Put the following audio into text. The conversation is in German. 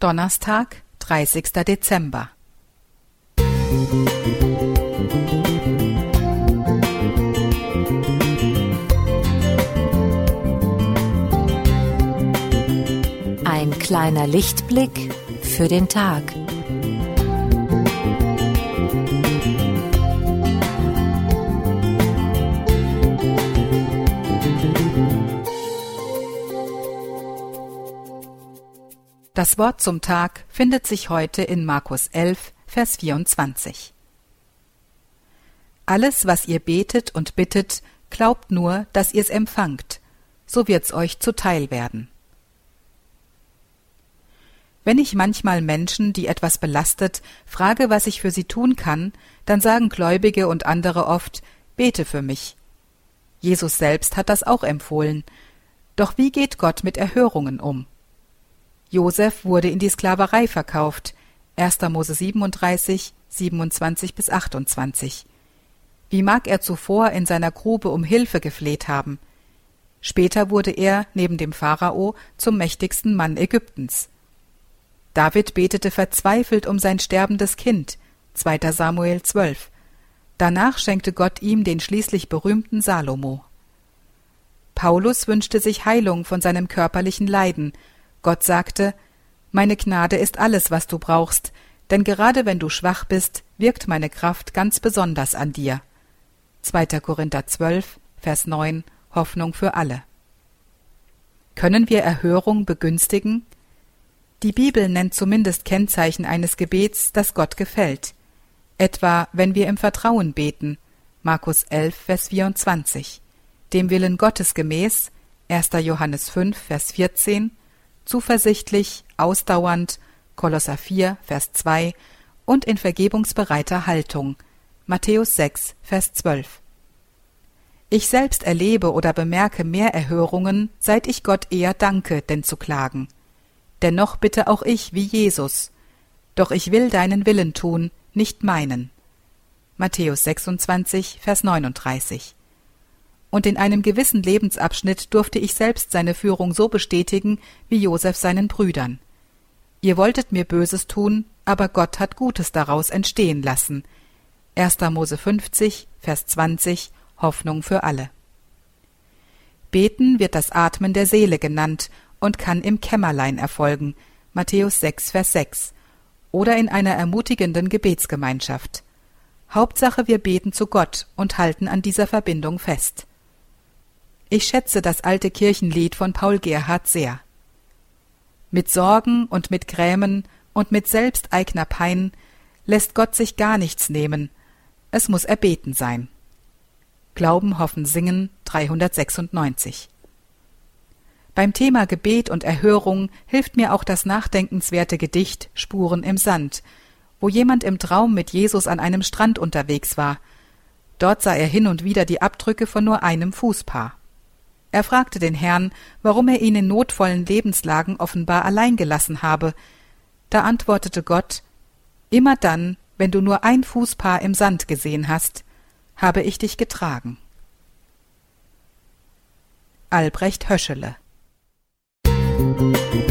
Donnerstag, 30. Dezember. Ein kleiner Lichtblick für den Tag. Das Wort zum Tag findet sich heute in Markus 11, Vers 24. Alles, was ihr betet und bittet, glaubt nur, dass ihr's empfangt, so wird's euch zuteil werden. Wenn ich manchmal Menschen, die etwas belastet, frage, was ich für sie tun kann, dann sagen Gläubige und andere oft, bete für mich. Jesus selbst hat das auch empfohlen. Doch wie geht Gott mit Erhörungen um? Josef wurde in die Sklaverei verkauft. 1. Mose 37, 27 bis 28. Wie mag er zuvor in seiner Grube um Hilfe gefleht haben? Später wurde er, neben dem Pharao, zum mächtigsten Mann Ägyptens. David betete verzweifelt um sein sterbendes Kind. 2. Samuel 12. Danach schenkte Gott ihm den schließlich berühmten Salomo. Paulus wünschte sich Heilung von seinem körperlichen Leiden Gott sagte, Meine Gnade ist alles, was du brauchst, denn gerade wenn du schwach bist, wirkt meine Kraft ganz besonders an dir. 2. Korinther 12, Vers 9, Hoffnung für alle. Können wir Erhörung begünstigen? Die Bibel nennt zumindest Kennzeichen eines Gebets, das Gott gefällt. Etwa, wenn wir im Vertrauen beten, Markus 11, Vers 24, dem Willen Gottes gemäß, 1. Johannes 5, Vers 14, zuversichtlich, ausdauernd, Kolosser 4, Vers 2 und in vergebungsbereiter Haltung, Matthäus 6, Vers 12. Ich selbst erlebe oder bemerke mehr Erhörungen, seit ich Gott eher danke, denn zu klagen. Dennoch bitte auch ich wie Jesus. Doch ich will deinen Willen tun, nicht meinen. Matthäus 26, Vers 39 und in einem gewissen Lebensabschnitt durfte ich selbst seine Führung so bestätigen wie Josef seinen Brüdern. Ihr wolltet mir Böses tun, aber Gott hat Gutes daraus entstehen lassen. 1. Mose 50, Vers 20, Hoffnung für alle. Beten wird das Atmen der Seele genannt und kann im Kämmerlein erfolgen, Matthäus 6, Vers 6, oder in einer ermutigenden Gebetsgemeinschaft. Hauptsache wir beten zu Gott und halten an dieser Verbindung fest. Ich schätze das alte Kirchenlied von Paul Gerhardt sehr. Mit Sorgen und mit Grämen und mit selbsteigner Pein lässt Gott sich gar nichts nehmen. Es muss erbeten sein. Glauben, Hoffen, Singen 396. Beim Thema Gebet und Erhörung hilft mir auch das nachdenkenswerte Gedicht Spuren im Sand, wo jemand im Traum mit Jesus an einem Strand unterwegs war. Dort sah er hin und wieder die Abdrücke von nur einem Fußpaar. Er fragte den Herrn, warum er ihn in notvollen Lebenslagen offenbar allein gelassen habe. Da antwortete Gott Immer dann, wenn du nur ein Fußpaar im Sand gesehen hast, habe ich dich getragen. Albrecht Höschele Musik